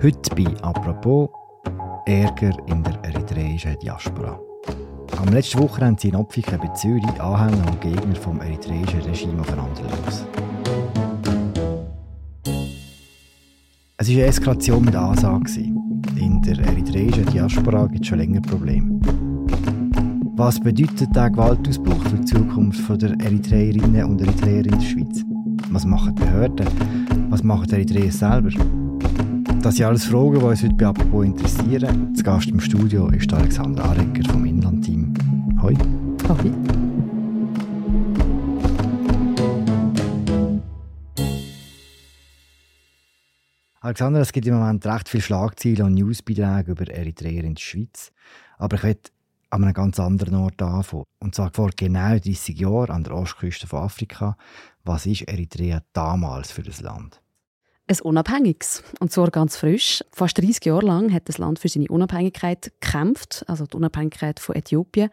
Heute bei «Apropos» Ärger in der eritreischen Diaspora. Am letzten Wochenende sind in Opfiken bei Zürich Anhänger und Gegner vom eritreischen Regime aufeinander los. Es war eine Eskalation mit Ansage. In der eritreischen Diaspora gibt es schon länger Probleme. Was bedeutet der Gewaltausbruch für die Zukunft der Eritreerinnen und Eritreer in der Schweiz? Was machen die Behörden? Was machen die Eritreer selber? Das sind alles Fragen, die uns heute bei Apropos interessieren. Zu Gast im Studio ist Alexander Arecker vom Inlandteam. Hoi. Hoi. Alexander, es gibt im Moment recht viele Schlagzeilen und Newsbeiträge über Eritreer in der Schweiz. Aber ich möchte an einem ganz anderen Ort anfangen. Und zwar vor genau 30 Jahren an der Ostküste von Afrika. Was ist Eritrea damals für das Land? Ein unabhängiges. Und zwar ganz frisch. Fast 30 Jahre lang hat das Land für seine Unabhängigkeit gekämpft, also die Unabhängigkeit von Äthiopien.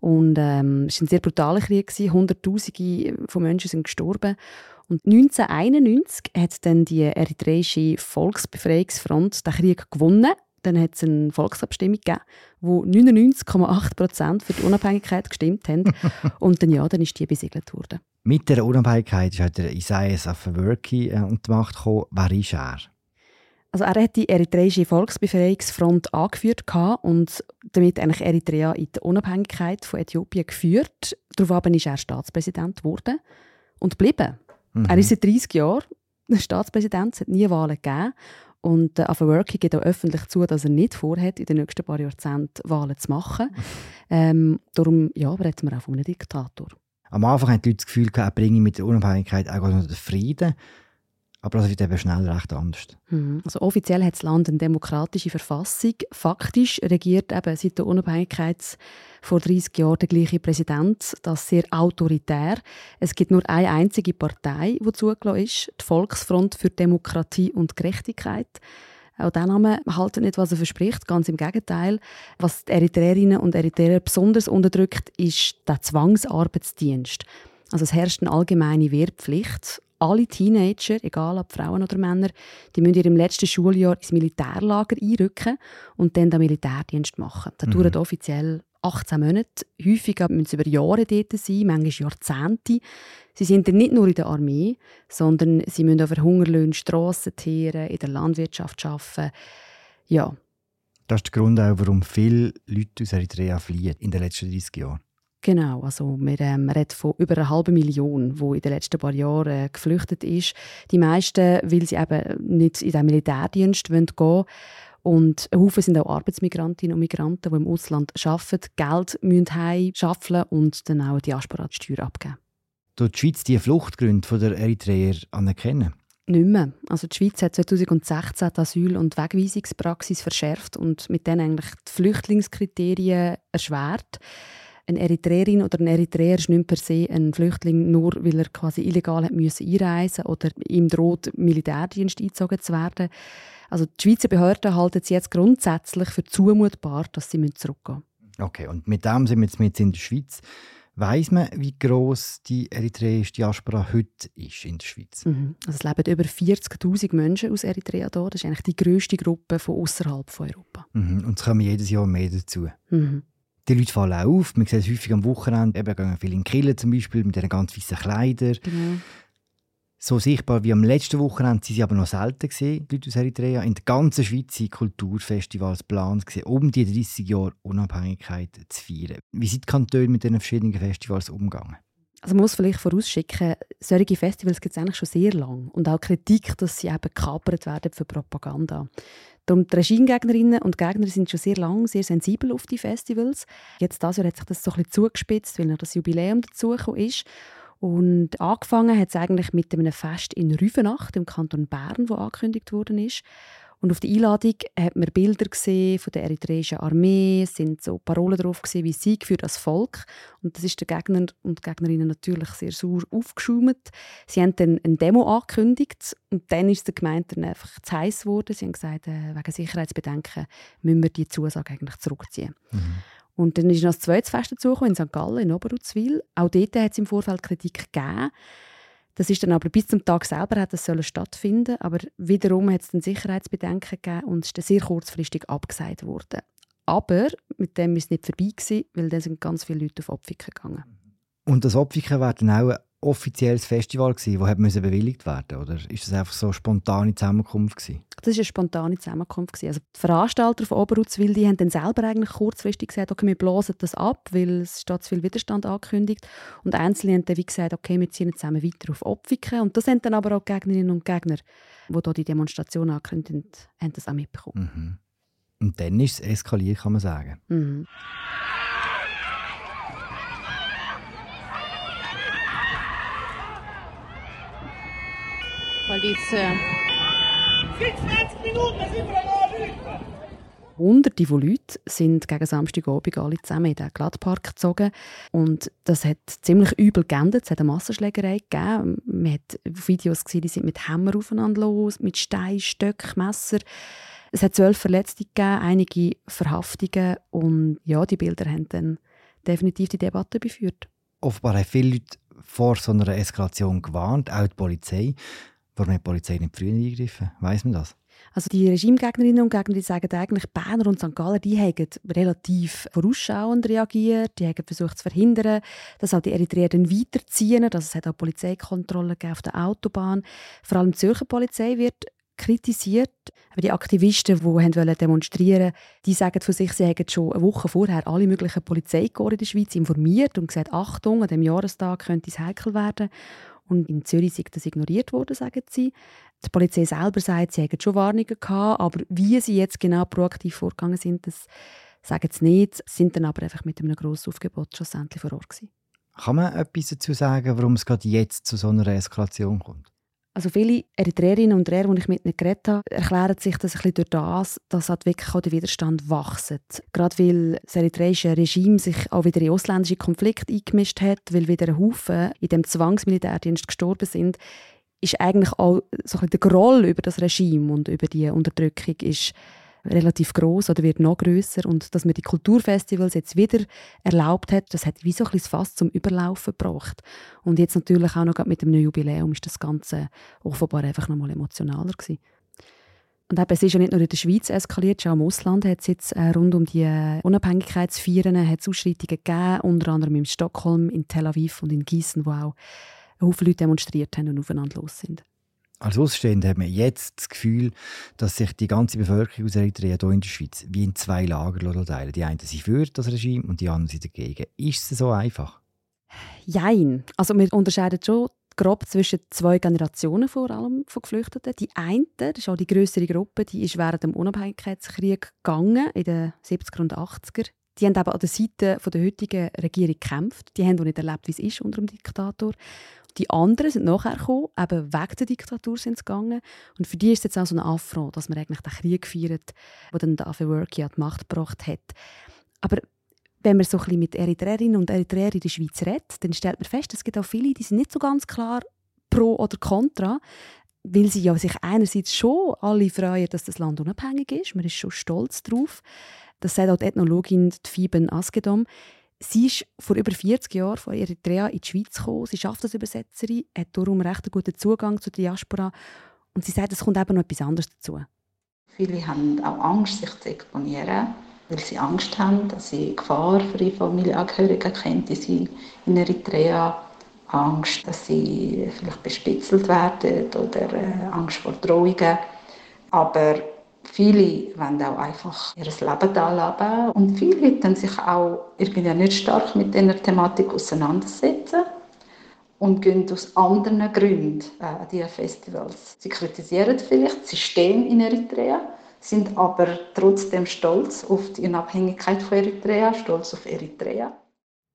Und ähm, es war ein sehr brutaler Krieg. Hunderttausende von Menschen sind gestorben. Und 1991 hat dann die eritreische Volksbefreiungsfront den Krieg gewonnen dann hat es eine Volksabstimmung gegeben, wo 99,8 Prozent für die Unabhängigkeit gestimmt haben. und dann, ja, dann ist die besiegelt worden. Mit der Unabhängigkeit ist halt der Isaias Afewerki äh, unter die Macht gekommen. Wer ist er? Also er hat die eritreische Volksbefreiungsfront angeführt und damit eigentlich Eritrea in die Unabhängigkeit von Äthiopien geführt. Daraufhin ist er Staatspräsident geworden und geblieben. Mhm. Er ist seit 30 Jahren Staatspräsident, es hat nie Wahlen gegeben und äh, Afewerki gibt auch öffentlich zu, dass er nicht vorhat, in den nächsten paar Jahrzehnten Wahlen zu machen. Ähm, darum ja, reden wir auch von einem Diktator. Am Anfang haben die Leute das Gefühl, er bringe mit der Unabhängigkeit auch den Frieden. Aber das wird eben schnell recht anders. Mhm. Also offiziell hat das Land eine demokratische Verfassung. Faktisch regiert eben seit der Unabhängigkeit vor 30 Jahren der gleiche Präsident, das sehr autoritär. Es gibt nur eine einzige Partei, die zugelassen ist, die Volksfront für Demokratie und Gerechtigkeit. Auch der Name hält nicht, was er verspricht. Ganz im Gegenteil. Was die Eritreerinnen und Eritreer besonders unterdrückt, ist der Zwangsarbeitsdienst. Also es herrscht eine allgemeine Wehrpflicht alle Teenager, egal ob Frauen oder Männer, die müssen in ihrem letzten Schuljahr ins Militärlager einrücken und dann den Militärdienst machen. Das mhm. dauert offiziell 18 Monate. Häufig müssen sie über Jahre dort sein, manchmal Jahrzehnte. Sie sind dann nicht nur in der Armee, sondern sie müssen auf Hungerlöhne Strassen teeren, in der Landwirtschaft arbeiten. Ja. Das ist der Grund auch, warum viele Leute aus Eritrea fliehen in den letzten 30 Jahren. Genau, also wir ähm, reden von über einer halben Million, die in den letzten paar Jahren äh, geflüchtet ist. Die meisten, weil sie eben nicht in den Militärdienst gehen wollen. Und ein Haufen sind auch Arbeitsmigrantinnen und Migranten, die im Ausland arbeiten, Geld müssen heim schaffeln und dann auch die Diaspora-Steuer abgeben. Tut die Schweiz die Fluchtgründe der Eritreer anerkennen? Nicht mehr. Also die Schweiz hat 2016 die Asyl- und Wegweisungspraxis verschärft und mit denen eigentlich die Flüchtlingskriterien erschwert eine Eritreerin oder ein Eritreer ist nicht per se ein Flüchtling, nur weil er quasi illegal hat müssen einreisen oder ihm droht, Militärdienst eingezogen zu werden. Also die Schweizer Behörden halten es jetzt grundsätzlich für zumutbar, dass sie zurückgehen müssen. Okay, und mit dem sind wir jetzt mit in der Schweiz. Weiß man, wie groß die eritreische Diaspora heute ist in der Schweiz? Mhm. Also es leben über 40.000 Menschen aus Eritrea hier. Das ist eigentlich die grösste Gruppe von außerhalb von Europa. Mhm. Und es kommen jedes Jahr mehr dazu. Mhm die Leute fallen auf. Man sieht es häufig am Wochenende. Eben gehen viele in Kille zum Beispiel mit diesen ganz weißen Kleidern. Genau. So sichtbar wie am letzten Wochenende sind sie aber noch selten gesehen, die Leute aus Eritrea. In der ganzen Schweiz sind Kulturfestivals geplant, um die 30 Jahre Unabhängigkeit zu feiern. Wie sind die Kantone mit diesen verschiedenen Festivals umgegangen? Also man muss vielleicht vorausschicken, solche Festivals gibt es eigentlich schon sehr lange. Und auch Kritik, dass sie eben gekapert werden für Propaganda. Darum die Regimegegnerinnen und Gegner sind schon sehr lange sehr sensibel auf die Festivals. Jetzt das Jahr hat sich das so ein bisschen zugespitzt, weil noch das Jubiläum dazugekommen ist. Und angefangen hat es eigentlich mit einem Fest in Rüfenacht im Kanton Bern, wo angekündigt worden ist. Und auf der Einladung hat man Bilder gesehen von der eritreischen Armee, es sind so Parolen drauf gesehen wie Sieg für das Volk. Und das ist der Gegner und Gegnerinnen natürlich sehr sauer aufgeschäumt. Sie haben dann eine Demo angekündigt und dann ist der Gemeinde dann einfach zu heiß geworden. Sie haben gesagt, äh, wegen Sicherheitsbedenken müssen wir die Zusage eigentlich zurückziehen. Mhm. Und dann ist noch das zweite Fest dazugekommen in St. Gallen, in Oberuzwil. Auch dort hat es im Vorfeld Kritik gegeben. Das ist dann aber bis zum Tag selber hat das sollen stattfinden, aber wiederum hat es dann Sicherheitsbedenken gegeben und ist dann sehr kurzfristig abgesagt worden. Aber mit dem ist es nicht vorbei gewesen, weil dann sind ganz viele Leute auf Opfiken gegangen. Und das Opfiken war dann auch offizielles Festival gewesen, das bewilligt werden oder ist das einfach so eine spontane Zusammenkunft gewesen? Das ist eine spontane Zusammenkunft gewesen. Also die Veranstalter von Oberutzwil, die haben dann selber eigentlich kurzfristig gesagt, okay, wir blasen das ab, weil es steht zu viel Widerstand angekündigt und Einzelne haben dann wie gesagt, okay, wir ziehen zusammen weiter auf Opfiken und das sind dann aber auch Gegnerinnen und Gegner, die hier die Demonstration angekündigt haben, haben das auch mitbekommen. Mhm. Und dann ist es eskaliert, kann man sagen. Mhm. Polizia. Hunderte von Leuten sind gegen Samstagabend alle zusammen in den Gladpark gezogen. Und das hat ziemlich übel geendet. Es hat eine Massenschlägerei gegeben. Man hat Videos gesehen, die sind mit Hämmer aufeinander los, mit Stein, Stöcken, Messer. Es hat zwölf Verletzte gegeben, einige Verhaftungen. Und ja, die Bilder haben dann definitiv die Debatte beführt. Offenbar haben viele Leute vor so einer Eskalation gewarnt, auch die Polizei. Warum hat die Polizei nicht früher eingegriffen? Weiss man das? Also die Regimegegnerinnen und Gegner die sagen eigentlich, Berner und St. Gallen die haben relativ vorausschauend reagiert, die haben versucht zu verhindern, dass auch die Eritreer dann weiterziehen. Also es hat auch Polizeikontrollen auf der Autobahn. Vor allem die Zürcher Polizei wird kritisiert. Aber die Aktivisten, die wollten demonstrieren die sagen von sich, sie hätten schon eine Woche vorher alle möglichen Polizeikorps in der Schweiz informiert und gesagt, Achtung, an diesem Jahrestag könnte es heikel werden. Und in Zürich ist das ignoriert worden, sagen sie. Die Polizei selber sagt, sie hätten schon Warnungen gehabt, aber wie sie jetzt genau proaktiv vorgegangen sind, das sagen sie nicht, sind dann aber einfach mit einem grossen Aufgebot schlussendlich vor Ort gewesen. Kann man etwas dazu sagen, warum es gerade jetzt zu so einer Eskalation kommt? Also viele Eritreerinnen und Eritreer, die ich mit ihnen geredet habe, erklären sich das ein bisschen durch das, dass halt wirklich auch der Widerstand wächst. Gerade weil das eritreische Regime sich auch wieder in ausländische Konflikte eingemischt hat, weil wieder ein Haufen in dem Zwangsmilitärdienst gestorben sind, ist eigentlich auch so ein der Groll über das Regime und über die Unterdrückung ist relativ groß oder wird noch größer und dass man die Kulturfestivals jetzt wieder erlaubt hat, das hat wie so ein bisschen fast zum Überlaufen gebracht. Und jetzt natürlich auch noch mit dem Jubiläum ist das Ganze offenbar einfach noch mal emotionaler gewesen. Und eben, es ist ja nicht nur in der Schweiz eskaliert, schon im Ausland hat es jetzt äh, rund um die äh, Unabhängigkeitsfeiern Ausschreitungen gegeben, unter anderem in Stockholm, in Tel Aviv und in Gießen, wo auch Haufen Leute demonstriert haben und aufeinander los sind. Als Außenstehender hat man jetzt das Gefühl, dass sich die ganze Bevölkerung aus Eritrea hier in der Schweiz wie in zwei Lager teilen. Die einen sind für das Regime und die anderen sind dagegen. Ist es so einfach? Jein. Also wir unterscheiden schon grob zwischen zwei Generationen vor allem von Geflüchteten. Die eine, das ist auch die größere Gruppe, die ist während dem Unabhängigkeitskrieg gegangen, in den 70er und 80er. Die haben aber an der Seite der heutigen Regierung gekämpft. Die haben auch nicht erlebt, wie es ist unter dem Diktator. Die anderen sind nachher gekommen, eben wegen der Diktatur sind sie gegangen. Und für die ist es jetzt auch so ein Affront, dass man eigentlich den Krieg feiert, der dann Afewerki an die Macht gebracht hat. Aber wenn man so ein bisschen mit Eritreerinnen und Eritreern in der Schweiz redet, dann stellt man fest, es gibt auch viele, die sind nicht so ganz klar pro oder contra, weil sie ja sich einerseits schon alle freuen, dass das Land unabhängig ist. Man ist schon stolz darauf. Das sagt auch die Ethnologin Fiben Asgedom. Sie ist vor über 40 Jahren von Eritrea in die Schweiz gekommen. Sie schafft als Übersetzerin, hat darum recht einen guten Zugang zur Diaspora. Und sie sagt, es kommt eben noch etwas anderes dazu. Viele haben auch Angst, sich zu exponieren, weil sie Angst haben, dass sie Gefahr für ihre Familienangehörigen könnte sie in Eritrea. Angst, dass sie vielleicht bespitzelt werden oder äh, Angst vor Drohungen. Aber Viele wollen auch einfach ihr Leben da leben. Und viele hätten sich auch, ja nicht stark mit dieser Thematik auseinandersetzen und gehen aus anderen Gründen äh, an diese Festivals. Sie kritisieren vielleicht das System in Eritrea, sind aber trotzdem stolz auf die Unabhängigkeit von Eritrea, stolz auf Eritrea.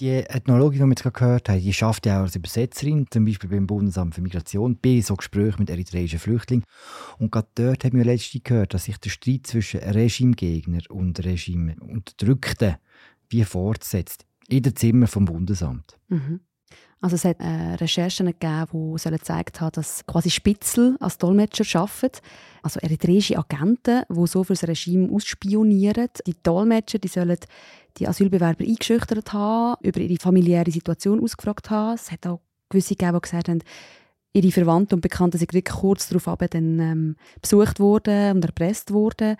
Die Ethnologin, die wir jetzt gehört haben, die schafft ja auch als Übersetzerin, zum Beispiel beim Bundesamt für Migration, bei so Gesprächen mit eritreischen Flüchtlingen. Und gerade dort haben wir letztens gehört, dass sich der Streit zwischen Regimegegner und Regime-Unterdrückten wie fortsetzt. In den Zimmern vom Bundesamt. Mhm. Also es hat äh, Recherchen gegeben, die gezeigt haben, dass quasi Spitzel als Dolmetscher arbeiten. Also eritreische Agenten, die so für das Regime ausspionieren. Die Dolmetscher die sollen die Asylbewerber eingeschüchtert haben, über ihre familiäre Situation ausgefragt haben. Es hat auch gewisse gegeben, die gesagt haben, ihre Verwandten und Bekannten sind wirklich kurz darauf dann, ähm, besucht worden und erpresst worden.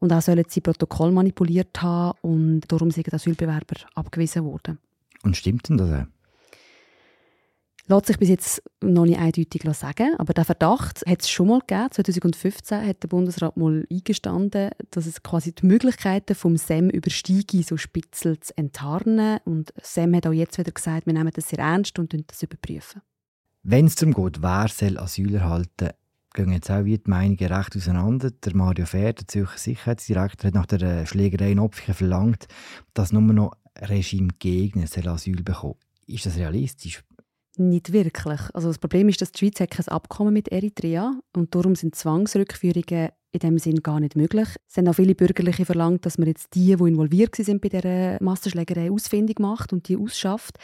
Und auch sollen sie Protokoll manipuliert haben und darum sind Asylbewerber abgewiesen worden. Und stimmt denn das auch? Lässt sich bis jetzt noch nicht eindeutig sagen, aber der Verdacht hat es schon mal gegeben. 2015 hat der Bundesrat mal eingestanden, dass es quasi die Möglichkeiten vom SEM übersteigen, so Spitzel zu enttarnen. Und SEM hat auch jetzt wieder gesagt, wir nehmen das sehr ernst und das überprüfen. Wenn es darum geht, wer soll Asyl erhalten, gehen jetzt auch die Meinungen recht auseinander. Der Mario Fehr, der Zürcher Sicherheitsdirektor, hat nach der äh, Schlägerei in Opfichen verlangt, dass nur noch Regimegegner Asyl bekommen Ist das realistisch? Nicht wirklich. Also das Problem ist, dass die Schweiz kein Abkommen mit Eritrea und darum sind Zwangsrückführungen in dem Sinn gar nicht möglich. Es haben auch viele Bürgerliche verlangt, dass man jetzt die, die involviert sind bei dieser Massenschlägerei, ausfindig macht und die ausschafft.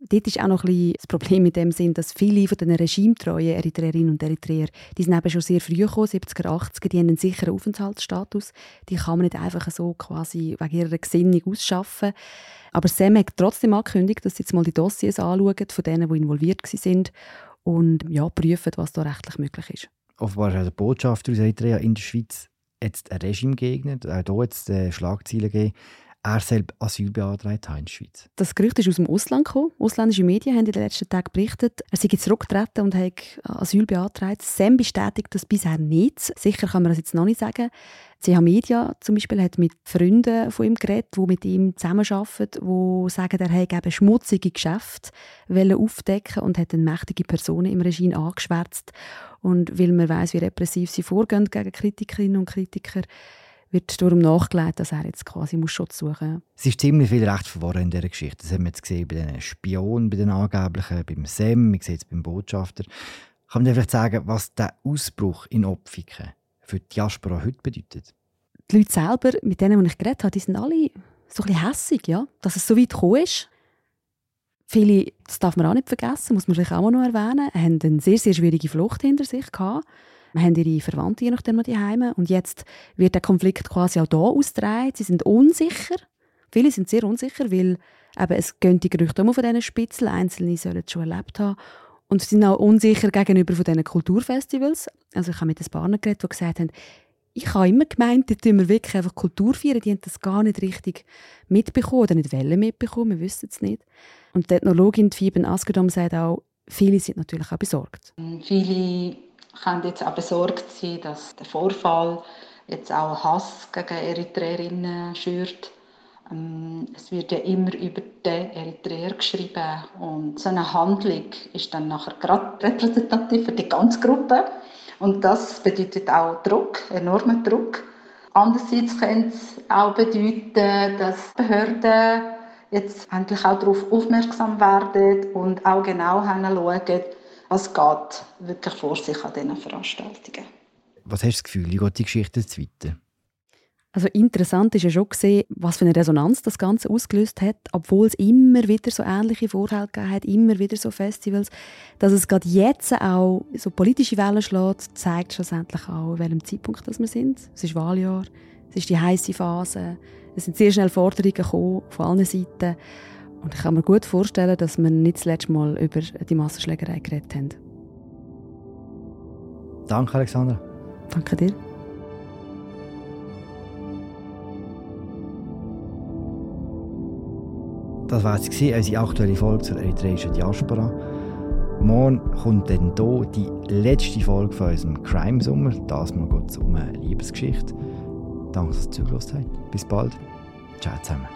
Dort ist auch noch ein bisschen das Problem in dem Sinn, dass viele von den regimetreuen Eritreerinnen und Eritreer, die sind eben schon sehr früh gekommen, 70er, 80er, die haben einen sicheren Aufenthaltsstatus. Die kann man nicht einfach so quasi wegen ihrer Gesinnung ausschaffen. Aber Sam hat trotzdem angekündigt, dass sie jetzt mal die Dossiers anschauen von denen, die involviert sind und ja, prüfen, was da rechtlich möglich ist. Offenbar ist der Botschafter aus Eritrea in der Schweiz jetzt ein Regime gegnet, auch hier jetzt äh, Schlagzeilen gegeben er selbst Asyl beantragt hat in der Schweiz. Das Gerücht ist aus dem Ausland gekommen. Ausländische Medien haben in den letzten Tagen berichtet, er sei zurückgetreten und hat Asyl beantragt. Sam bestätigt das bisher nicht. Sicher kann man das jetzt noch nicht sagen. CH Media zum Beispiel hat mit Freunden von ihm geredet, die mit ihm zusammenarbeiten, die sagen, er habe schmutzige Geschäfte aufdecken und hat eine mächtige Personen im Regime angeschwärzt. Und weil man weiß, wie repressiv sie vorgehen gegen Kritikerinnen und Kritiker, wird darum nachgelegt, dass er jetzt quasi muss Schutz suchen muss. Es ist ziemlich viel recht verworren in dieser Geschichte. Das haben wir jetzt gesehen bei den Spionen, bei den Angeblichen, beim SEM, wir sehen es beim Botschafter. Kann man dir vielleicht sagen, was der Ausbruch in Opfiken für die Diaspora heute bedeutet? Die Leute selber, mit denen ich geredet habe, die sind alle so ein bisschen hässig, ja? dass es so weit gekommen ist. Viele, das darf man auch nicht vergessen, muss man vielleicht auch noch erwähnen, haben eine sehr, sehr schwierige Flucht hinter sich gehabt haben ihre Verwandten je nachdem noch daheim und jetzt wird der Konflikt quasi auch hier ausgetragen. Sie sind unsicher. Viele sind sehr unsicher, weil eben, es gehen die Gerüchte um von diesen Spitzeln. Einzelne sollen es schon erlebt haben. Und sie sind auch unsicher gegenüber von diesen Kulturfestivals. Also ich habe mit ein paar geredet, die gesagt haben, ich habe immer gemeint, tun wir wirklich einfach Kultur feiern. Die haben das gar nicht richtig mitbekommen oder nicht wollen mitbekommen, wir wissen es nicht. Und die Ethnologin Fieben Askedom sagt auch, viele sind natürlich auch besorgt. Viele können jetzt auch besorgt sein, dass der Vorfall jetzt auch Hass gegen Eritreerinnen schürt. Ähm, es wird ja immer über den Eritreer geschrieben und so eine Handlung ist dann nachher gerade repräsentativ für die ganze Gruppe und das bedeutet auch Druck, enormen Druck. Andererseits könnte es auch bedeuten, dass Behörden jetzt endlich auch darauf aufmerksam werden und auch genau hinschauen, was geht wirklich vor sich an diesen Veranstaltungen. Was hast du das Gefühl, wie geht die Geschichte jetzt weiter? Also interessant ist ja schon gesehen, was für eine Resonanz das Ganze ausgelöst hat, obwohl es immer wieder so ähnliche Vorfälle gegeben hat, immer wieder so Festivals, dass es gerade jetzt auch so politische Wellen schlägt, zeigt schlussendlich auch, in welchem Zeitpunkt das wir sind. Es ist Wahljahr, es ist die heiße Phase, es sind sehr schnell Forderungen gekommen von allen Seiten und ich kann mir gut vorstellen, dass wir nicht das letzte Mal über die Massenschlägerei geredet haben. Danke, Alexandra. Danke dir. Das war jetzt unsere aktuelle Folge zur eritreischen Diaspora. Morgen kommt dann hier die letzte Folge von unserem Crime-Sommer. Das mal geht um eine Liebesgeschichte. Danke, dass ihr zugelassen habt. Bis bald. Ciao zusammen.